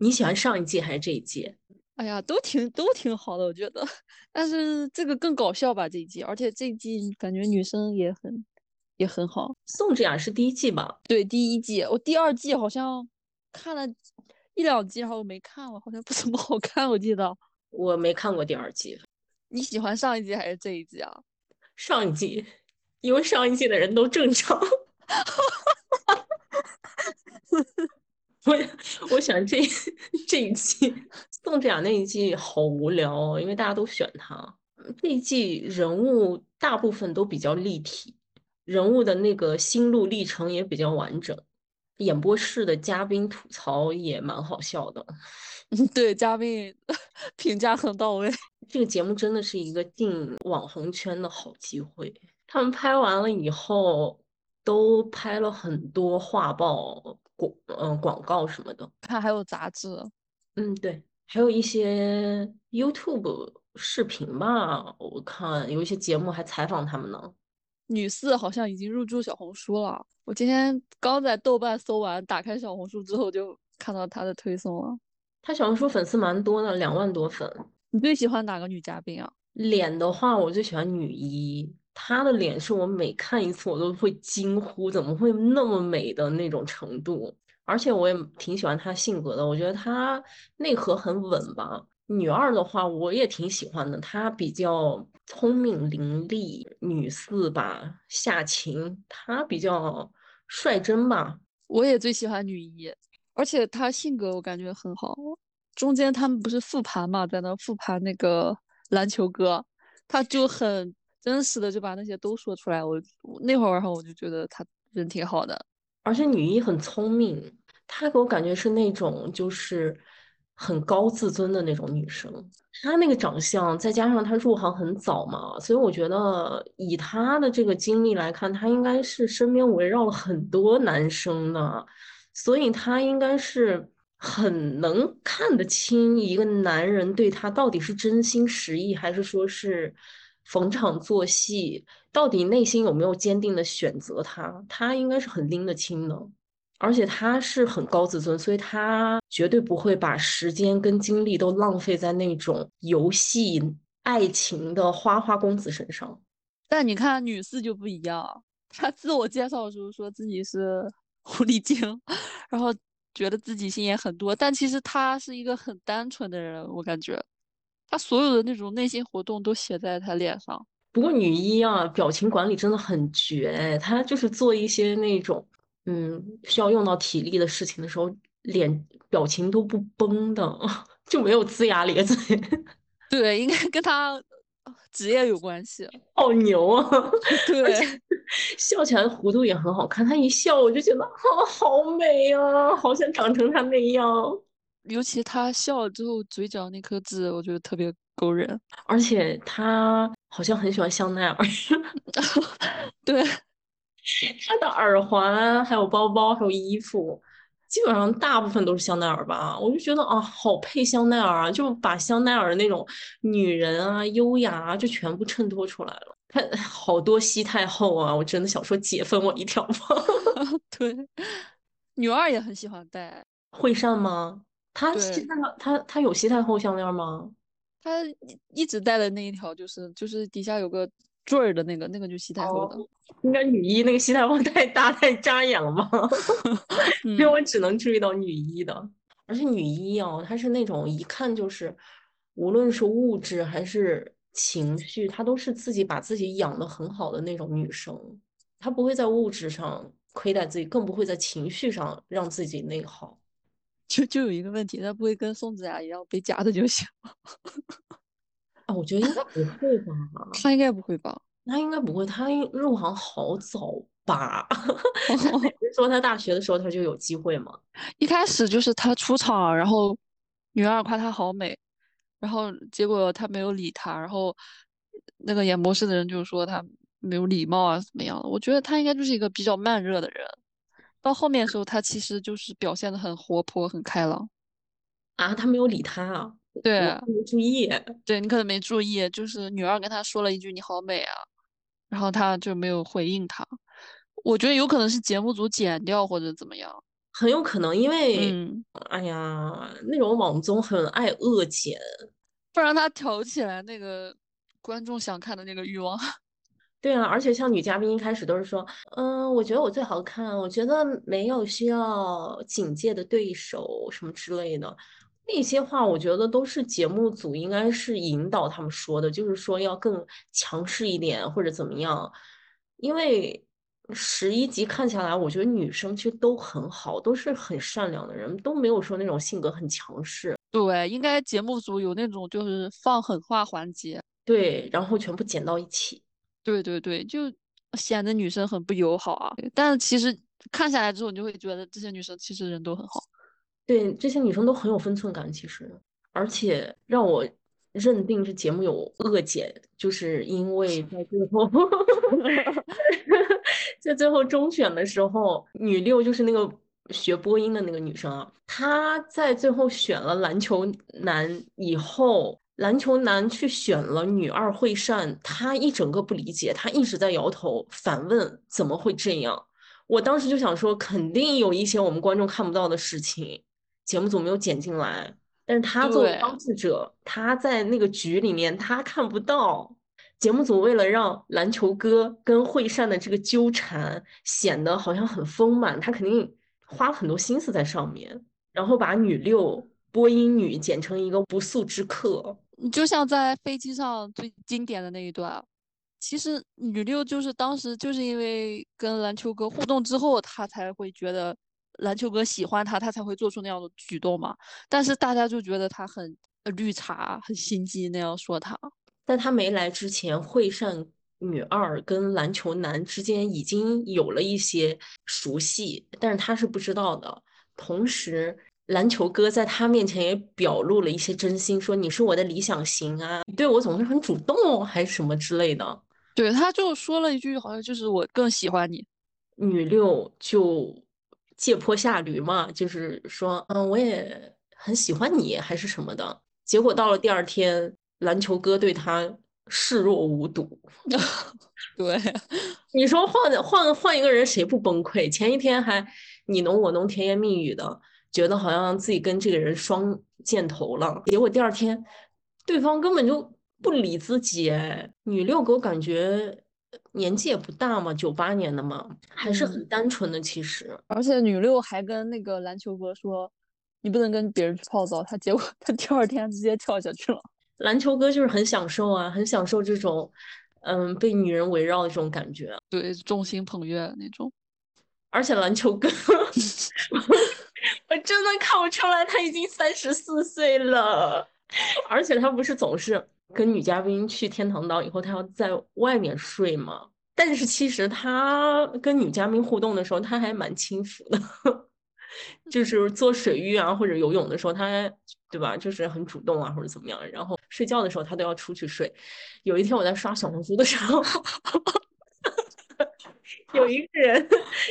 你喜欢上一季还是这一季？哎呀，都挺都挺好的，我觉得。但是这个更搞笑吧这一季，而且这一季感觉女生也很也很好。宋智雅是第一季吧？对，第一季。我第二季好像看了一两集，然后没看了，好像不怎么好看。我记得我没看过第二季。你喜欢上一季还是这一季啊？上一季，因为上一季的人都正常。我我喜欢这这一季宋智雅那一季好无聊哦，因为大家都选她。这一季人物大部分都比较立体，人物的那个心路历程也比较完整。演播室的嘉宾吐槽也蛮好笑的。对，嘉宾 评价很到位。这个节目真的是一个进网红圈的好机会。他们拍完了以后，都拍了很多画报。广嗯广告什么的，看还有杂志，嗯对，还有一些 YouTube 视频吧，我看有一些节目还采访他们呢。女四好像已经入驻小红书了，我今天刚在豆瓣搜完，打开小红书之后就看到她的推送了。她小红书粉丝蛮多的，两万多粉。你最喜欢哪个女嘉宾啊？脸的话，我最喜欢女一。她的脸是我每看一次我都会惊呼，怎么会那么美的那种程度。而且我也挺喜欢她性格的，我觉得她内核很稳吧。女二的话，我也挺喜欢的，她比较聪明伶俐。女四吧，夏晴，她比较率真吧。我也最喜欢女一，而且她性格我感觉很好。中间他们不是复盘嘛，在那复盘那个篮球哥，他就很。真实的就把那些都说出来，我那会儿然后我就觉得他人挺好的，而且女一很聪明，她给我感觉是那种就是很高自尊的那种女生。她那个长相，再加上她入行很早嘛，所以我觉得以她的这个经历来看，她应该是身边围绕了很多男生的，所以她应该是很能看得清一个男人对她到底是真心实意，还是说是。逢场作戏，到底内心有没有坚定的选择他？他应该是很拎得清的，而且他是很高自尊，所以他绝对不会把时间跟精力都浪费在那种游戏爱情的花花公子身上。但你看女四就不一样，她自我介绍的时候说自己是 狐狸精，然后觉得自己心眼很多，但其实她是一个很单纯的人，我感觉。他所有的那种内心活动都写在他脸上。不过女一啊，表情管理真的很绝。她就是做一些那种嗯需要用到体力的事情的时候，脸表情都不崩的，就没有龇牙咧嘴。对，应该跟他职业有关系。好牛啊！对，笑起来的弧度也很好看。他一笑，我就觉得啊，好美啊，好想长成他那样。尤其他笑了之后，嘴角那颗痣，我觉得特别勾人。而且他好像很喜欢香奈儿，对，他的耳环、还有包包、还有衣服，基本上大部分都是香奈儿吧。我就觉得啊，好配香奈儿啊，就把香奈儿那种女人啊、优雅啊，就全部衬托出来了。他好多西太后啊，我真的想说姐分我一条吧。对，女二也很喜欢戴惠善吗？他西太他他有西太后项链吗？他一直戴的那一条就是就是底下有个坠儿的那个，那个就西太后的。应该女一那个西太后太大太扎眼了吧？因为我只能注意到女一的，而且女一哦，她是那种一看就是，无论是物质还是情绪，她都是自己把自己养的很好的那种女生。她不会在物质上亏待自己，更不会在情绪上让自己内耗。就就有一个问题，他不会跟宋子雅一样被夹的就行。啊，我觉得应该不会吧？他应该不会吧？他应该不会，他入行好早吧？说他大学的时候他就有机会吗？一开始就是他出场，然后女二夸他好美，然后结果他没有理她，然后那个演播室的人就说他没有礼貌啊，怎么样的？我觉得他应该就是一个比较慢热的人。到后面的时候，他其实就是表现的很活泼、很开朗啊。他没有理他啊？对，没注意。对你可能没注意，就是女二跟他说了一句“你好美啊”，然后他就没有回应他。我觉得有可能是节目组剪掉或者怎么样。很有可能，因为嗯，哎呀，那种网综很爱恶剪，不然他挑起来那个观众想看的那个欲望。对啊，而且像女嘉宾一开始都是说，嗯，我觉得我最好看，我觉得没有需要警戒的对手什么之类的，那些话我觉得都是节目组应该是引导他们说的，就是说要更强势一点或者怎么样，因为十一集看下来，我觉得女生其实都很好，都是很善良的人，都没有说那种性格很强势，对，应该节目组有那种就是放狠话环节。对，然后全部剪到一起。对对对，就显得女生很不友好啊。但是其实看下来之后，你就会觉得这些女生其实人都很好。对，这些女生都很有分寸感，其实，而且让我认定这节目有恶剪，就是因为在最后，在最后中选的时候，女六就是那个学播音的那个女生啊，她在最后选了篮球男以后，篮球男去选了女二惠善，他一整个不理解，他一直在摇头，反问怎么会这样？我当时就想说，肯定有一些我们观众看不到的事情。节目组没有剪进来，但是他作为当事者，他在那个局里面他看不到。节目组为了让篮球哥跟惠善的这个纠缠显得好像很丰满，他肯定花了很多心思在上面，然后把女六播音女剪成一个不速之客。你就像在飞机上最经典的那一段，其实女六就是当时就是因为跟篮球哥互动之后，她才会觉得。篮球哥喜欢她，她才会做出那样的举动嘛。但是大家就觉得他很绿茶，很心机那样说他。在他没来之前，惠善女二跟篮球男之间已经有了一些熟悉，但是他是不知道的。同时，篮球哥在他面前也表露了一些真心，说你是我的理想型啊，你对我总是很主动，还是什么之类的。对，他就说了一句，好像就是我更喜欢你。女六就。借坡下驴嘛，就是说，嗯，我也很喜欢你，还是什么的。结果到了第二天，篮球哥对他视若无睹。对，你说换换换一个人，谁不崩溃？前一天还你侬我侬，甜言蜜语的，觉得好像自己跟这个人双箭头了。结果第二天，对方根本就不理自己。哎，女六给我感觉。年纪也不大嘛，九八年的嘛，还是很单纯的。其实，而且女六还跟那个篮球哥说：“你不能跟别人去泡澡。”他结果他第二天直接跳下去了。篮球哥就是很享受啊，很享受这种，嗯，被女人围绕的这种感觉。对，众星捧月那种。而且篮球哥，我真的看不出来他已经三十四岁了。而且他不是总是。跟女嘉宾去天堂岛以后，他要在外面睡嘛？但是其实他跟女嘉宾互动的时候，他还蛮轻浮的，就是做水浴啊或者游泳的时候，他对吧？就是很主动啊或者怎么样。然后睡觉的时候，他都要出去睡。有一天我在刷小红书的时候，有一个人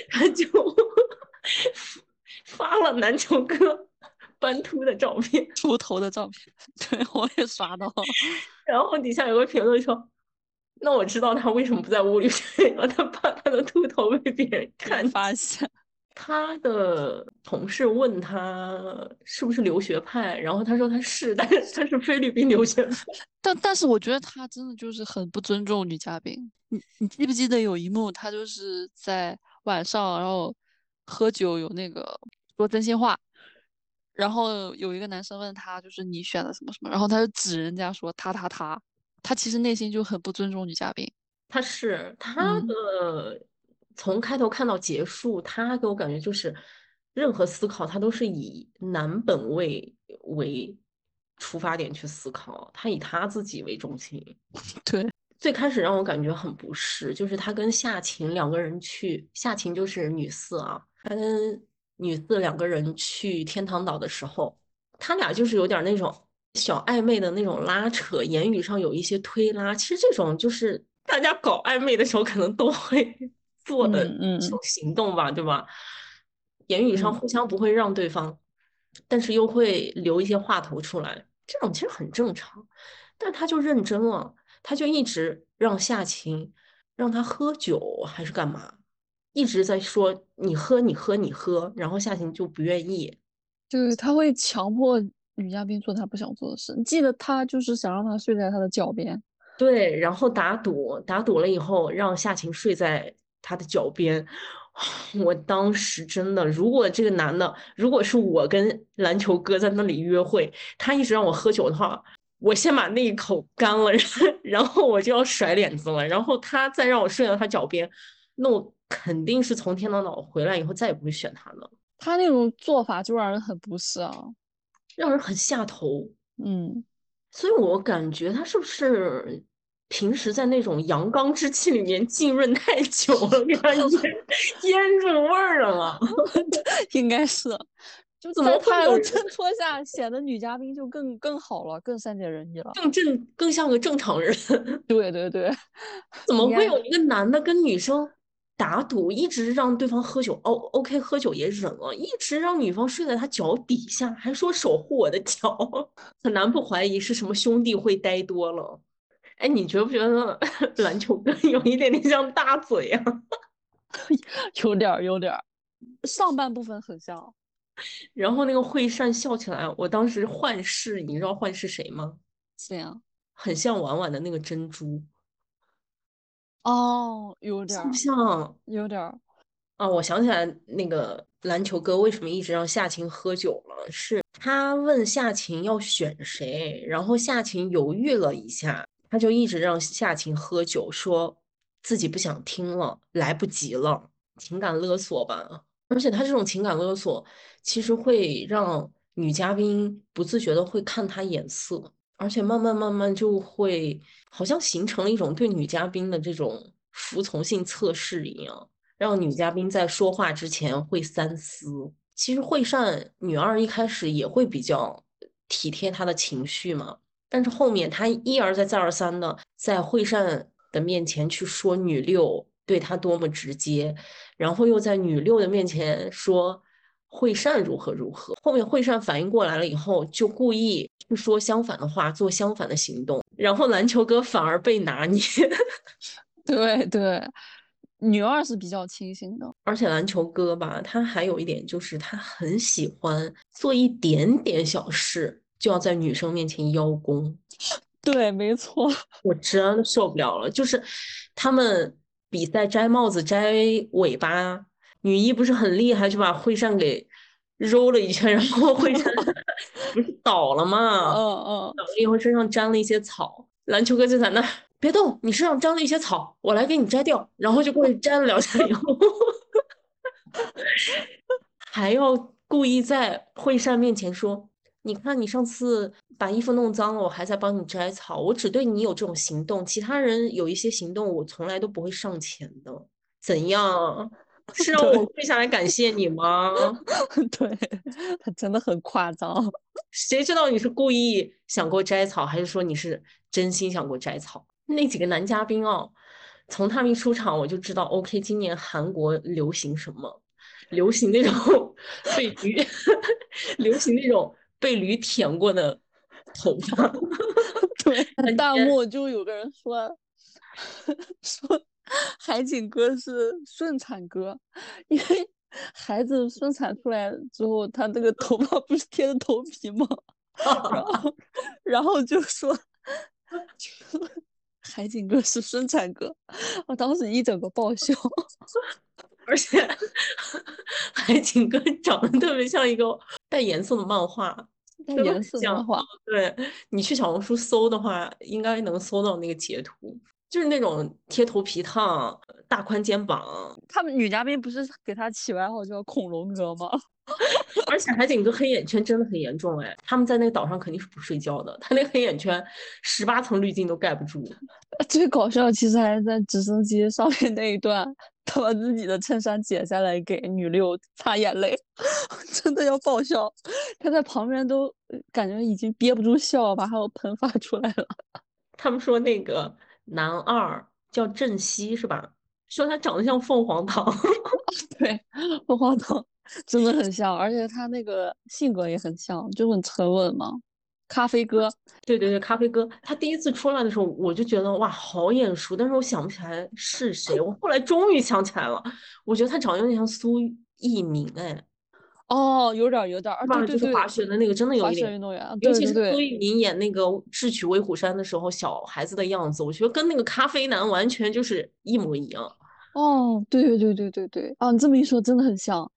他就发了篮球哥。斑秃的照片，秃头的照片，对我也刷到。然后底下有个评论说：“那我知道他为什么不在屋里睡了，他怕他的秃头被别人看 发现。”他的同事问他是不是留学派，然后他说他是，但是他是菲律宾留学派。但但是我觉得他真的就是很不尊重女嘉宾。你你记不记得有一幕，他就是在晚上，然后喝酒，有那个说真心话。然后有一个男生问他，就是你选的什么什么，然后他就指人家说他他他，他其实内心就很不尊重女嘉宾。他是他的从开头看到结束，他给我感觉就是任何思考他都是以男本位为出发点去思考，他以他自己为中心。对，最开始让我感觉很不适，就是他跟夏晴两个人去，夏晴就是女四啊，他跟。女四两个人去天堂岛的时候，他俩就是有点那种小暧昧的那种拉扯，言语上有一些推拉。其实这种就是大家搞暧昧的时候可能都会 做的这种行动吧，对吧？言语上互相不会让对方，但是又会留一些话头出来，这种其实很正常。但他就认真了，他就一直让夏晴让他喝酒还是干嘛？一直在说你喝你喝你喝，然后夏晴就不愿意。就是，他会强迫女嘉宾做他不想做的事。你记得他就是想让他睡在他的脚边，对，然后打赌，打赌了以后让夏晴睡在他的脚边。我当时真的，如果这个男的，如果是我跟篮球哥在那里约会，他一直让我喝酒的话，我先把那一口干了，然后我就要甩脸子了。然后他再让我睡到他脚边，那我肯定是从天堂岛回来以后再也不会选他了。他那种做法就让人很不适啊，让人很下头。嗯，所以我感觉他是不是平时在那种阳刚之气里面浸润太久了，给他腌腌入味儿了嘛？应该是。就怎么会他有人衬托下，显得女嘉宾就更更好了，更善解人意了。更正更像个正常人？对对对，怎么会有一个男的跟女生打赌，一直让对方喝酒？哦，OK，喝酒也忍了，一直让女方睡在他脚底下，还说守护我的脚，很难不怀疑是什么兄弟会呆多了。哎，你觉不觉得 篮球哥 有一点点像大嘴啊？有点儿有点儿，上半部分很像。然后那个惠善笑起来，我当时幻视，你知道幻视谁吗？谁呀很像婉婉的那个珍珠，哦，有点儿像不像？有点儿，啊，我想起来那个篮球哥为什么一直让夏晴喝酒了，是他问夏晴要选谁，然后夏晴犹豫了一下，他就一直让夏晴喝酒，说自己不想听了，来不及了，情感勒索吧。而且他这种情感勒索，其实会让女嘉宾不自觉的会看他眼色，而且慢慢慢慢就会好像形成了一种对女嘉宾的这种服从性测试一样。让女嘉宾在说话之前会三思。其实惠善女二一开始也会比较体贴她的情绪嘛，但是后面她一而再再而三的在惠善的面前去说女六对她多么直接，然后又在女六的面前说惠善如何如何。后面惠善反应过来了以后，就故意去说相反的话，做相反的行动，然后篮球哥反而被拿捏。对对，女二是比较清醒的。而且篮球哥吧，他还有一点就是他很喜欢做一点点小事就要在女生面前邀功，对，没错，我真的受不了了。就是他们比赛摘帽子、摘尾巴，女一不是很厉害，就把惠善给揉了一圈，然后惠善 不是倒了吗？嗯嗯，倒了以后身上沾了一些草，篮球哥就在那儿别动，你身上沾了一些草，我来给你摘掉，然后就过去摘了两下以后，还要故意在惠善面前说：“你看，你上次把衣服弄脏了，我还在帮你摘草，我只对你有这种行动，其他人有一些行动我从来都不会上前的。怎样？是让我跪下来感谢你吗？对，他真的很夸张。谁知道你是故意想给我摘草，还是说你是真心想给我摘草？那几个男嘉宾哦，从他们一出场我就知道，OK，今年韩国流行什么？流行那种 被驴，流行那种被驴舔过的头发。对，很弹幕就有个人说说海景哥是顺产哥，因为孩子生产出来之后，他那个头发不是贴着头皮吗？然后 然后就说就说海景哥是顺产哥，我当时一整个爆笑。而且海景哥长得特别像一个带颜色的漫画，带颜色的漫画，对你去小红书搜的话，应该能搜到那个截图，就是那种贴头皮烫、大宽肩膀，他们女嘉宾不是 给他起外号叫恐龙哥吗？而且海景哥黑眼圈真的很严重哎，他们在那个岛上肯定是不睡觉的，他那黑眼圈十八层滤镜都盖不住。最搞笑其实还是在直升机上面那一段，他把自己的衬衫解下来给女六擦眼泪，真的要爆笑。他在旁边都呃感觉已经憋不住笑，把还有喷发出来了。他们说那个男二叫郑熙是吧？说他长得像凤凰堂。对，凤凰堂真的很像，而且他那个性格也很像，就很沉稳嘛。咖啡哥，对对对，咖啡哥，他第一次出来的时候，我就觉得哇，好眼熟，但是我想不起来是谁。我后来终于想起来了，我觉得他长得有点像苏翊鸣，哎，哦，有点有点啊，对对就是对，滑雪的那个，真的有点，雪运动员，尤其是苏对对对，翊鸣演那个《智取威虎山》的时候，小孩子的样子，我觉得跟那个咖啡男完全就是一模一样。哦，对对对对对对，啊，你这么一说，真的很像。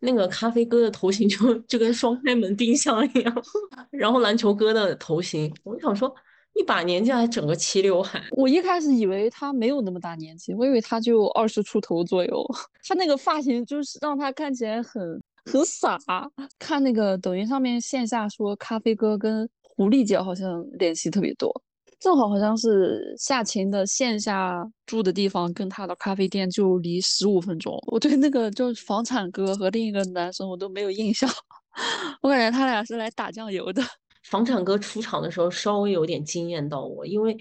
那个咖啡哥的头型就就跟双开门冰箱一样，然后篮球哥的头型，我就想说，一把年纪还整个齐刘海，我一开始以为他没有那么大年纪，我以为他就二十出头左右。他那个发型就是让他看起来很很傻。看那个抖音上面线下说，咖啡哥跟狐狸姐好像联系特别多，正好好像是夏晴的线下住的地方跟他的咖啡店就离十五分钟。我对那个就是房产哥和另一个男生我都没有印象，我感觉他俩是来打酱油的。房产哥出场的时候稍微有点惊艳到我，因为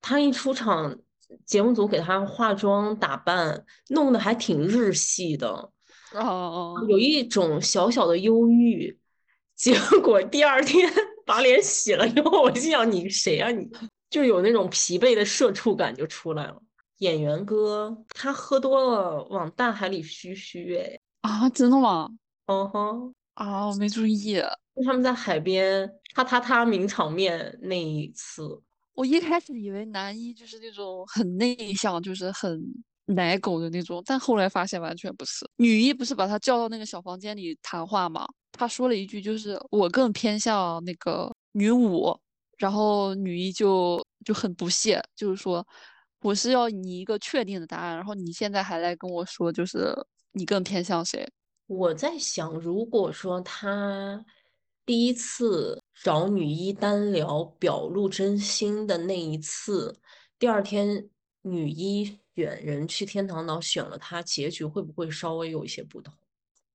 他一出场，节目组给他化妆打扮弄得还挺日系的，哦哦，有一种小小的忧郁。结果第二天 把脸洗了以后，我心想你谁啊你？就有那种疲惫的社畜感就出来了。演员哥他喝多了往大海里嘘嘘，哎，啊，真的吗？嗯哼，啊，我没注意。就他们在海边他他他名场面那一次，我一开始以为男一就是那种很内向，就是很奶狗的那种，但后来发现完全不是。女一不是把他叫到那个小房间里谈话吗？他说了一句，就是我更偏向那个女五，然后女一就就很不屑，就是说我是要你一个确定的答案，然后你现在还来跟我说，就是你更偏向谁？我在想，如果说他第一次找女一单聊、表露真心的那一次，第二天女一选人去天堂岛选了他，结局会不会稍微有一些不同？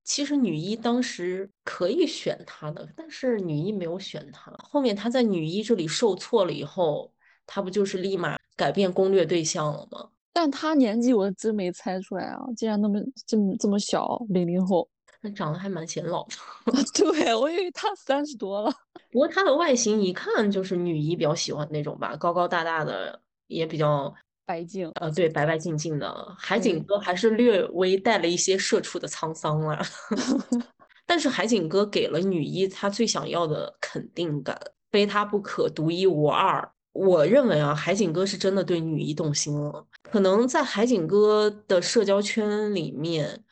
其实女一当时可以选他的，但是女一没有选他。后面他在女一这里受挫了以后，他不就是立马改变攻略对象了吗？但他年纪我真没猜出来啊，竟然那么这么这么小，零零后。他长得还蛮显老的，对我以为他三十多了。不过他的外形一看就是女一比较喜欢那种吧，高高大大的，也比较白净。呃，对，白白净净的。海景嗯哥还是略微带了一些社畜的沧桑啦，但是海景哥给了女一她最想要的肯定感，非他不可，独一无二。我认为啊，海景哥是真的对女一动心了。可能在海景哥的社交圈里面，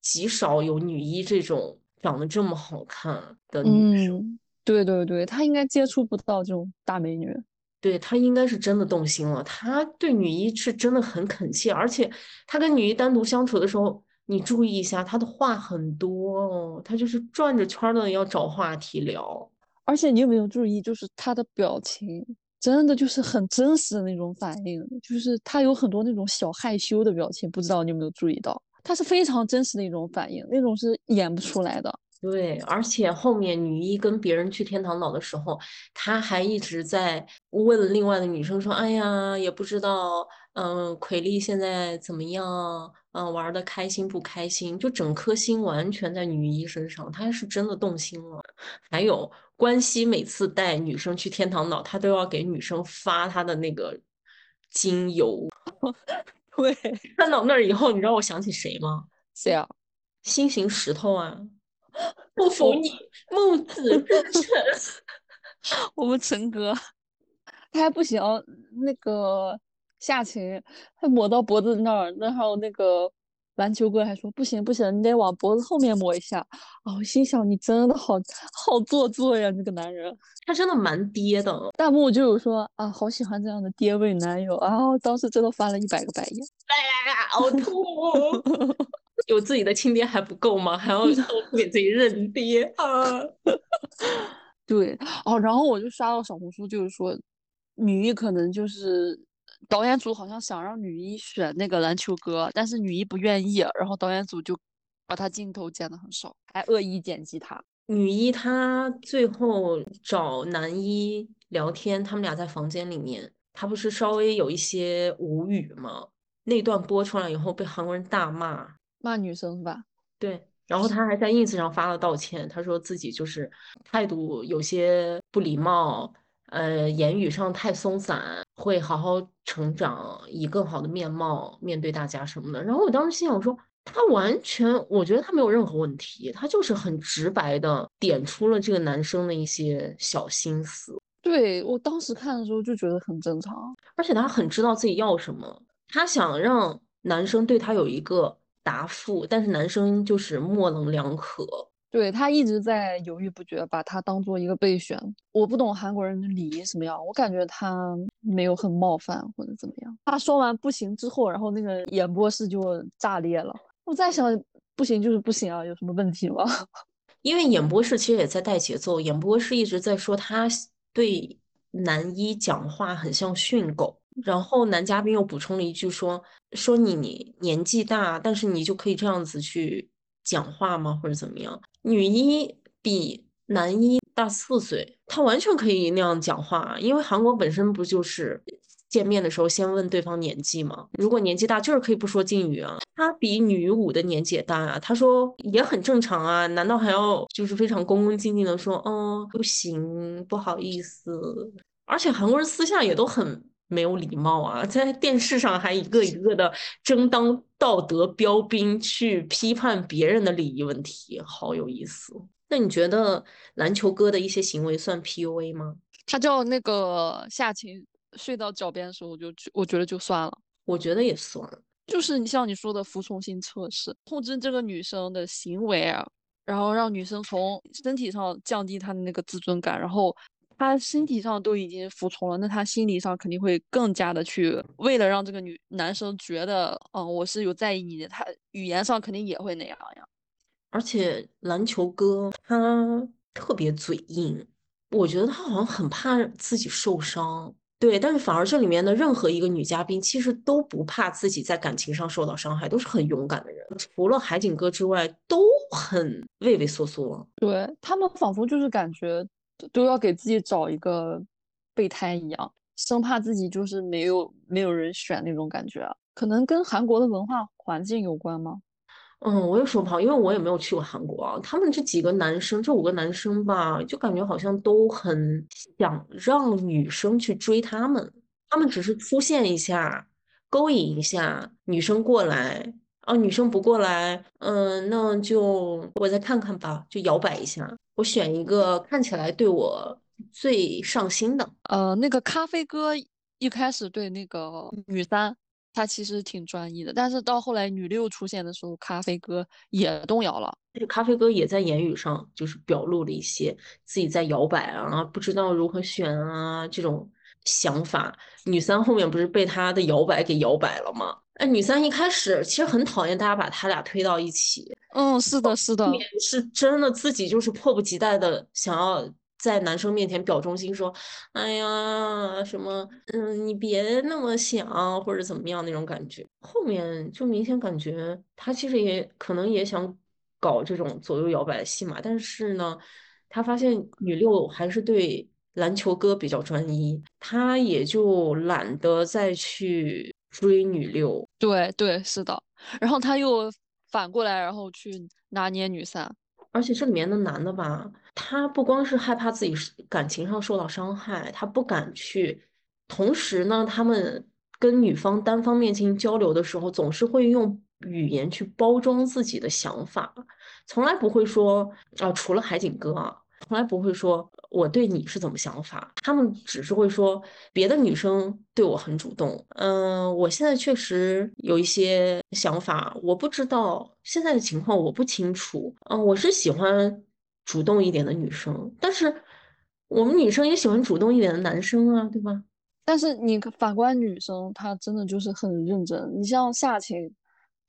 极少有女一这种长得这么好看的女生。嗯，对对对，他应该接触不到这种大美女。对，他应该是真的动心了，他对女一是真的很恳切，而且他跟女一单独相处的时候，你注意一下，他的话很多哦，他就是转着圈的要找话题聊。而且你有没有注意，就是他的表情，真的就是很真实的那种反应，就是他有很多那种小害羞的表情，不知道你有没有注意到？他是非常真实的一种反应，那种是演不出来的。对，而且后面女一跟别人去天堂岛的时候，他还一直在问另外的女生说：“哎呀，也不知道，嗯，奎丽现在怎么样？嗯，玩的开心不开心？”就整颗心完全在女一身上，她是真的动心了。还有关西每次带女生去天堂岛，他都要给女生发他的那个精油。对，看到那儿以后，你知道我想起谁吗？谁啊？心形石头啊！不服你，木子。我们陈哥，他还不行，那个夏晴他抹到脖子那儿，然后那个篮球哥还说不行不行，你得往脖子后面抹一下。啊，我心想你真的好 好做作呀，这个男人。他真的蛮爹的，弹幕就有说啊，好喜欢这样的爹味男友，然后当时真的翻了一百个白眼。好吐。有自己的亲爹还不够吗？还要 给自己认爹啊！对哦，然后我就刷到小红书，就是说女一可能就是导演组好像想让女一选那个篮球哥，但是女一不愿意，然后导演组就把她镜头剪的很少，还恶意剪辑她。女一她最后找男一聊天，他们俩在房间里面，她不是稍微有一些无语吗？那段播出来以后被韩国人大骂，骂女生是吧？对，然后他还在 ins 上发了道歉，他说自己就是态度有些不礼貌，呃，言语上太松散，会好好成长，以更好的面貌面对大家什么的。然后我当时心想说，他完全，我觉得他没有任何问题，他就是很直白的点出了这个男生的一些小心思。对，我当时看的时候就觉得很正常，而且他很知道自己要什么，他想让男生对他有一个答复，但是男生就是模棱两可。对他一直在犹豫不决，把他当做一个备选。我不懂韩国人的礼仪什么样，我感觉他没有很冒犯或者怎么样。他说完不行之后，然后那个演播室就炸裂了。我在想，不行就是不行啊，有什么问题吗？因为演播室其实也在带节奏，演播室一直在说他。对男一讲话很像训狗，然后男嘉宾又补充了一句说：“说你你年纪大，但是你就可以这样子去讲话吗？或者怎么样？”女一比男一大四岁，他完全可以那样讲话，因为韩国本身不就是。见面的时候先问对方年纪吗，如果年纪大就是可以不说敬语啊。他比女五的年纪也大啊，他说也很正常啊，难道还要就是非常恭恭敬敬的说，嗯不行，不好意思。而且韩国人私下也都很没有礼貌啊，在电视上还一个一个的争当道德标兵去批判别人的礼仪问题，好有意思。那你觉得篮球哥的一些行为算 PUA 吗？他叫那个夏晴。睡到脚边的时候，我就我觉得就算了，我觉得也算，就是你像你说的服从性测试，控制这个女生的行为啊，然后让女生从身体上降低她的那个自尊感，然后她身体上都已经服从了，那他心理上肯定会更加的去，为了让这个女男生觉得，嗯，我是有在意你的，他语言上肯定也会那样呀。而且篮球哥他特别嘴硬，我觉得他好像很怕自己受伤。对，但是反而这里面的任何一个女嘉宾，其实都不怕自己在感情上受到伤害，都是很勇敢的人。除了海景哥之外，都很畏畏缩缩。对他们仿佛就是感觉都要给自己找一个备胎一样，生怕自己就是没有没有人选那种感觉。可能跟韩国的文化环境有关吗？嗯，我也说不好，因为我也没有去过韩国啊。他们这几个男生，这五个男生吧，就感觉好像都很想让女生去追他们。他们只是出现一下，勾引一下女生过来啊，女生不过来，嗯，那就我再看看吧，就摇摆一下，我选一个看起来对我最上心的。呃，那个咖啡哥一开始对那个女三。他其实挺专一的，但是到后来女六出现的时候，咖啡哥也动摇了。这个咖啡哥也在言语上就是表露了一些自己在摇摆啊，不知道如何选啊这种想法。女三后面不是被他的摇摆给摇摆了吗？哎，女三一开始其实很讨厌大家把他俩推到一起。嗯，是的，是的，是真的自己就是迫不及待的想要。在男生面前表忠心，说：“哎呀，什么，嗯，你别那么想，或者怎么样那种感觉。”后面就明显感觉他其实也可能也想搞这种左右摇摆的戏码，但是呢，他发现女六还是对篮球哥比较专一，他也就懒得再去追女六。对对，是的。然后他又反过来，然后去拿捏女三。而且这里面的男的吧，他不光是害怕自己感情上受到伤害，他不敢去。同时呢，他们跟女方单方面进行交流的时候，总是会用语言去包装自己的想法，从来不会说啊，除了海景哥啊。从来不会说我对你是怎么想法，他们只是会说别的女生对我很主动。嗯，我现在确实有一些想法，我不知道现在的情况，我不清楚。嗯，我是喜欢主动一点的女生，但是我们女生也喜欢主动一点的男生啊，对吧？但是你反观女生，她真的就是很认真。你像夏晴。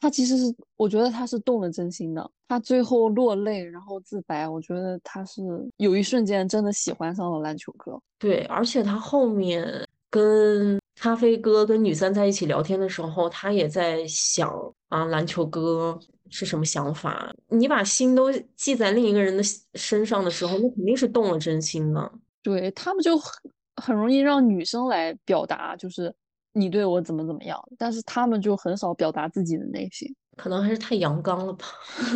他其实是，我觉得他是动了真心的。他最后落泪，然后自白，我觉得他是有一瞬间真的喜欢上了篮球哥。对，而且他后面跟咖啡哥、跟女三在一起聊天的时候，他也在想啊，篮球哥是什么想法？你把心都系在另一个人的身上的时候，那肯定是动了真心的。对他们就很很容易让女生来表达，就是。你对我怎么怎么样，但是他们就很少表达自己的内心。可能还是太阳刚了吧。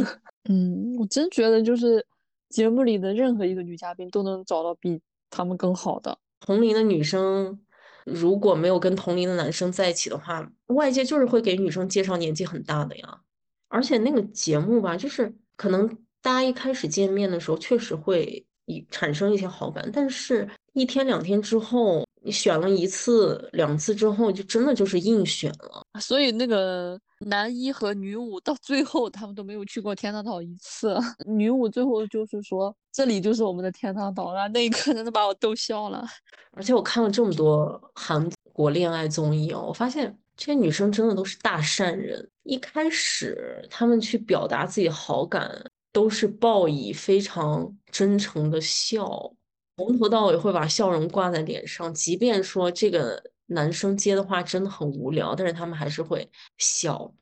嗯，我真觉得就是节目里的任何一个女嘉宾都能找到比他们更好的。同龄的女生如果没有跟同龄的男生在一起的话，外界就是会给女生介绍年纪很大的呀。而且那个节目吧，就是可能大家一开始见面的时候确实会以产生一些好感，但是一天两天之后，你选了一次两次之后，就真的就是硬选了。所以那个男一和女五到最后他们都没有去过天堂岛一次。女五最后就是说这里就是我们的天堂岛了，那一刻真的把我逗笑了。而且我看了这么多韩国恋爱综艺哦，我发现。这些女生真的都是大善人。一开始，她们去表达自己好感，都是报以非常真诚的笑，从头到尾会把笑容挂在脸上。即便说这个男生接的话真的很无聊，但是他们还是会笑，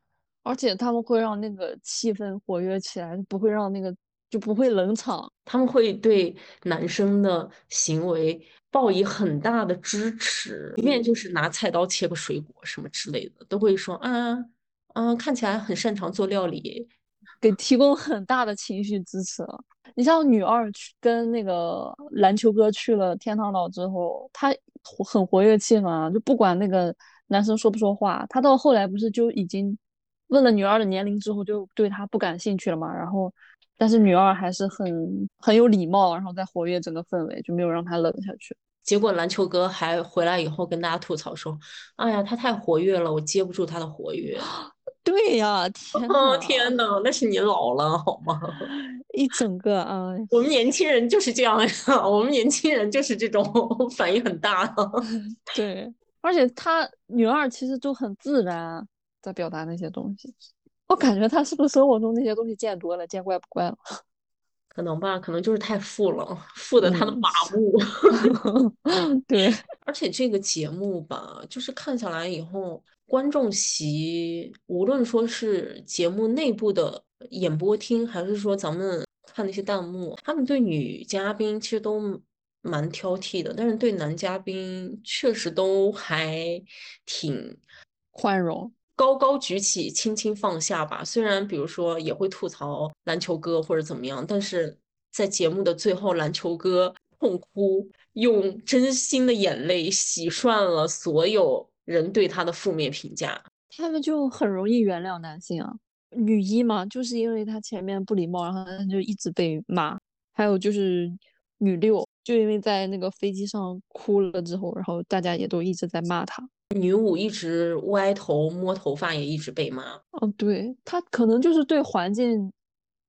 而且他们会让那个气氛活跃起来，不会让那个就不会冷场。他们会对男生的行为。报以很大的支持，即便就是拿菜刀切个水果什么之类的，都会说啊啊，看起来很擅长做料理，给提供很大的情绪支持。你像女二去跟那个篮球哥去了天堂岛之后，他很活跃气氛啊，就不管那个男生说不说话，他到后来不是就已经问了女二的年龄之后，就对他不感兴趣了嘛。然后，但是女二还是很很有礼貌，然后再活跃整个氛围，就没有让他冷下去。结果篮球哥还回来以后跟大家吐槽说：“哎呀，他太活跃了，我接不住他的活跃。” 对呀，天呐，天呐，那是你老了好吗？一整个啊，我们年轻人就是这样呀，我们年轻人就是这种 反应很大。对，而且他女二其实都很自然在表达那些东西，我感觉他是不是生活中那些东西见多了，见怪不怪了。可能吧，可能就是太富了，富的他的麻木。对，而且这个节目吧，就是看下来以后，观众席无论说是节目内部的演播厅，还是说咱们看那些弹幕，他们对女嘉宾其实都蛮挑剔的，但是对男嘉宾确实都还挺宽容。高高举起，轻轻放下吧。虽然比如说也会吐槽篮球哥或者怎么样，但是在节目的最后，篮球哥痛哭，用真心的眼泪洗涮了所有人对他的负面评价。他们就很容易原谅男性啊，女一嘛，就是因为他前面不礼貌，然后他就一直被骂。还有就是女六，就因为在那个飞机上哭了之后，然后大家也都一直在骂她。女五一直歪头摸头发，也一直被骂。哦，对，她可能就是对环境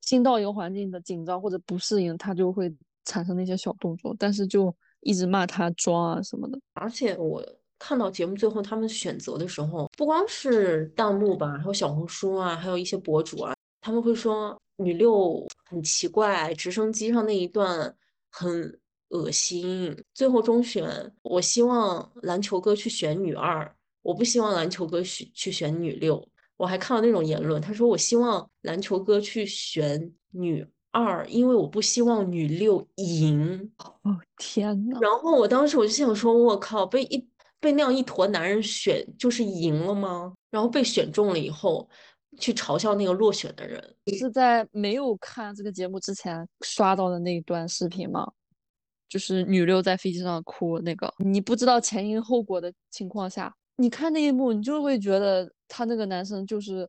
新到一个环境的紧张或者不适应，她就会产生那些小动作，但是就一直骂她装啊什么的。而且我看到节目最后他们选择的时候，不光是弹幕吧，还有小红书啊，还有一些博主啊，他们会说女六很奇怪，直升机上那一段很。恶心！最后中选，我希望篮球哥去选女二，我不希望篮球哥去去选女六。我还看到那种言论，他说我希望篮球哥去选女二，因为我不希望女六赢。哦天呐，然后我当时我就想说，我靠，被一被那样一坨男人选，就是赢了吗？然后被选中了以后，去嘲笑那个落选的人。是在没有看这个节目之前刷到的那一段视频吗？就是女六在飞机上哭那个，你不知道前因后果的情况下，你看那一幕，你就会觉得他那个男生就是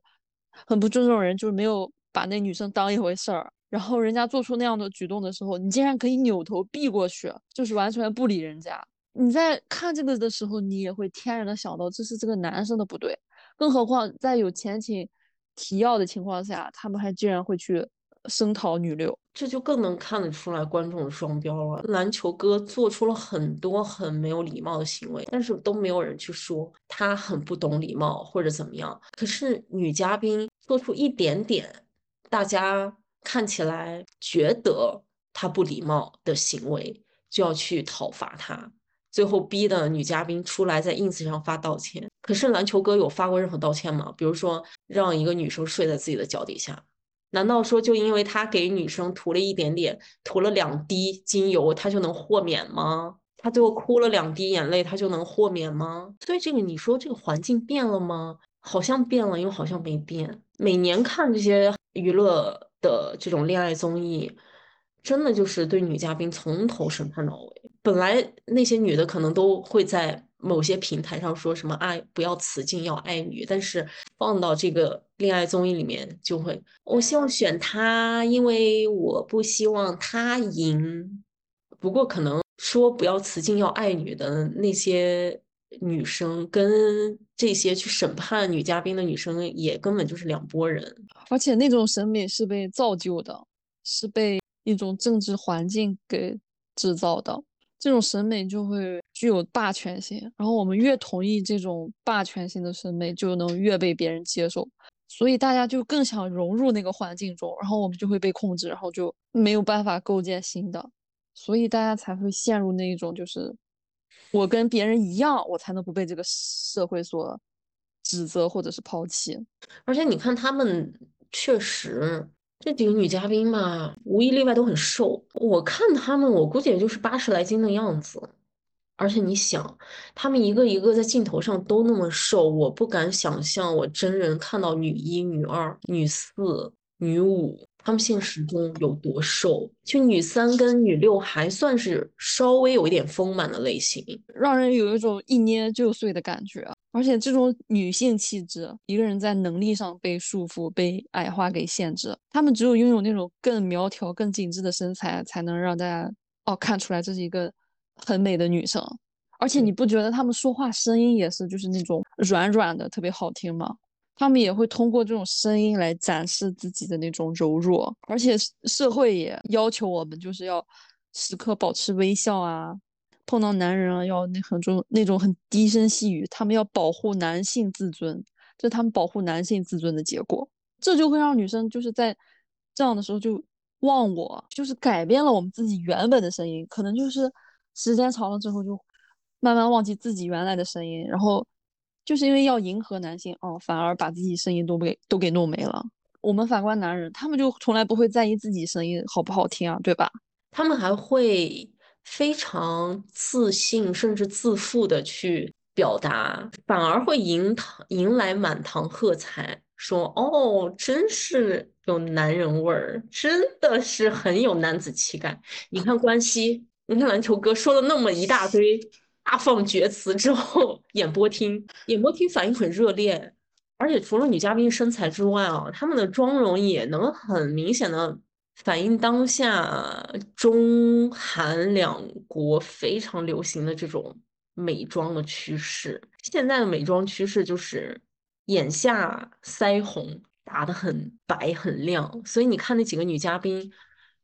很不尊重人，就是没有把那女生当一回事儿。然后人家做出那样的举动的时候，你竟然可以扭头避过去，就是完全不理人家。你在看这个的时候，你也会天然的想到这是这个男生的不对。更何况在有前情提要的情况下，他们还竟然会去。声讨女六，这就更能看得出来观众的双标了。篮球哥做出了很多很没有礼貌的行为，但是都没有人去说他很不懂礼貌或者怎么样。可是女嘉宾做出一点点大家看起来觉得他不礼貌的行为，就要去讨伐他，最后逼的女嘉宾出来在 ins 上发道歉。可是篮球哥有发过任何道歉吗？比如说让一个女生睡在自己的脚底下。难道说就因为他给女生涂了一点点，涂了两滴精油，他就能豁免吗？他最后哭了两滴眼泪，他就能豁免吗？所以这个你说这个环境变了吗？好像变了，又好像没变。每年看这些娱乐的这种恋爱综艺，真的就是对女嘉宾从头审判到尾。本来那些女的可能都会在某些平台上说什么“爱不要雌竞，要爱女”，但是放到这个恋爱综艺里面，就会我希望选他，因为我不希望他赢。不过可能说不要雌竞，要爱女的那些。女生跟这些去审判女嘉宾的女生也根本就是两拨人，而且那种审美是被造就的，是被一种政治环境给制造的。这种审美就会具有霸权性，然后我们越同意这种霸权性的审美，就能越被别人接受，所以大家就更想融入那个环境中，然后我们就会被控制，然后就没有办法构建新的，所以大家才会陷入那一种就是。我跟别人一样，我才能不被这个社会所指责或者是抛弃。而且你看，他们确实这几个女嘉宾嘛，无一例外都很瘦。我看她们，我估计也就是八十来斤的样子。而且你想，她们一个一个在镜头上都那么瘦，我不敢想象我真人看到女一、女二、女四、女五。他们现实中有多瘦？就女三跟女六还算是稍微有一点丰满的类型，让人有一种一捏就碎的感觉。而且这种女性气质，一个人在能力上被束缚、被矮化给限制，她们只有拥有那种更苗条、更紧致的身材，才能让大家哦看出来这是一个很美的女生。而且你不觉得她们说话声音也是就是那种软软的，特别好听吗？他们也会通过这种声音来展示自己的那种柔弱，而且社会也要求我们就是要时刻保持微笑啊，碰到男人啊要那很重那种很低声细语，他们要保护男性自尊，这是他们保护男性自尊的结果。这就会让女生就是在这样的时候就忘我，就是改变了我们自己原本的声音，可能就是时间长了之后就慢慢忘记自己原来的声音，然后。就是因为要迎合男性哦，反而把自己声音都给都给弄没了。我们反观男人，他们就从来不会在意自己声音好不好听啊，对吧？他们还会非常自信甚至自负的去表达，反而会迎堂迎来满堂喝彩，说哦，真是有男人味儿，真的是很有男子气概。你看关西，你看篮球哥说了那么一大堆。大放厥词之后，演播厅演播厅反应很热烈，而且除了女嘉宾身材之外啊，他们的妆容也能很明显的反映当下中韩两国非常流行的这种美妆的趋势。现在的美妆趋势就是眼下腮红打得很白很亮，所以你看那几个女嘉宾，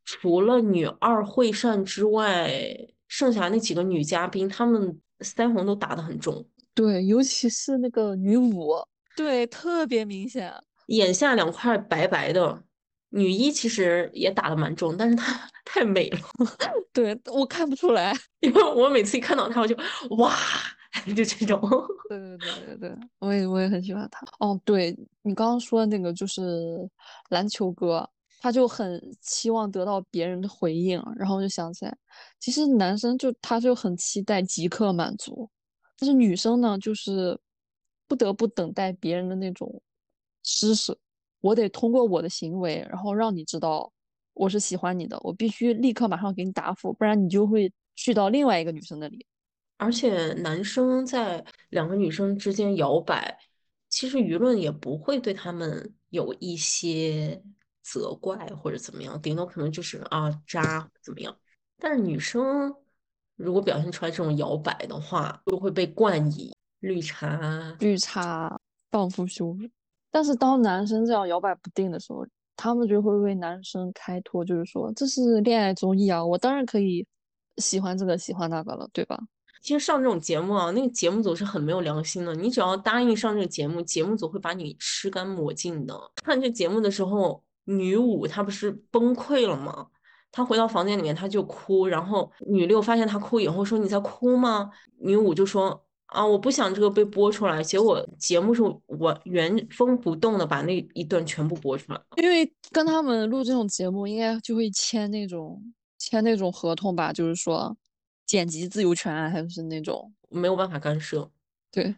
除了女二惠善之外。剩下那几个女嘉宾，她们腮红都打得很重，对，尤其是那个女五，对，特别明显，眼下两块白白的。女一其实也打得蛮重，但是她太美了，对我看不出来，因为我每次一看到她，我就哇，就这种。对对对对对，我也我也很喜欢她。哦，对你刚刚说的那个就是篮球哥。他就很期望得到别人的回应，然后就想起来，其实男生就他就很期待即刻满足，但是女生呢，就是不得不等待别人的那种施舍。我得通过我的行为，然后让你知道我是喜欢你的，我必须立刻马上给你答复，不然你就会去到另外一个女生那里。而且男生在两个女生之间摇摆，其实舆论也不会对他们有一些。责怪或者怎么样，顶多可能就是啊渣怎么样。但是女生如果表现出来这种摇摆的话，就会被冠以绿茶、绿茶、荡妇羞辱。但是当男生这样摇摆不定的时候，他们就会为男生开脱，就是说这是恋爱综艺啊，我当然可以喜欢这个喜欢那个了，对吧？其实上这种节目啊，那个节目组是很没有良心的。你只要答应上这个节目，节目组会把你吃干抹净的。看这节目的时候。女五她不是崩溃了吗？她回到房间里面，她就哭。然后女六发现她哭以后说：“你在哭吗？”女五就说：“啊，我不想这个被播出来。”结果节目是我原封不动的把那一段全部播出来。因为跟他们录这种节目，应该就会签那种签那种合同吧，就是说剪辑自由权啊，还是那种没有办法干涉。对，